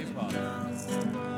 Viva.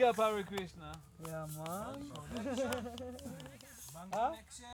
Big up Hare Krishna. Yeah, man. Bang connection.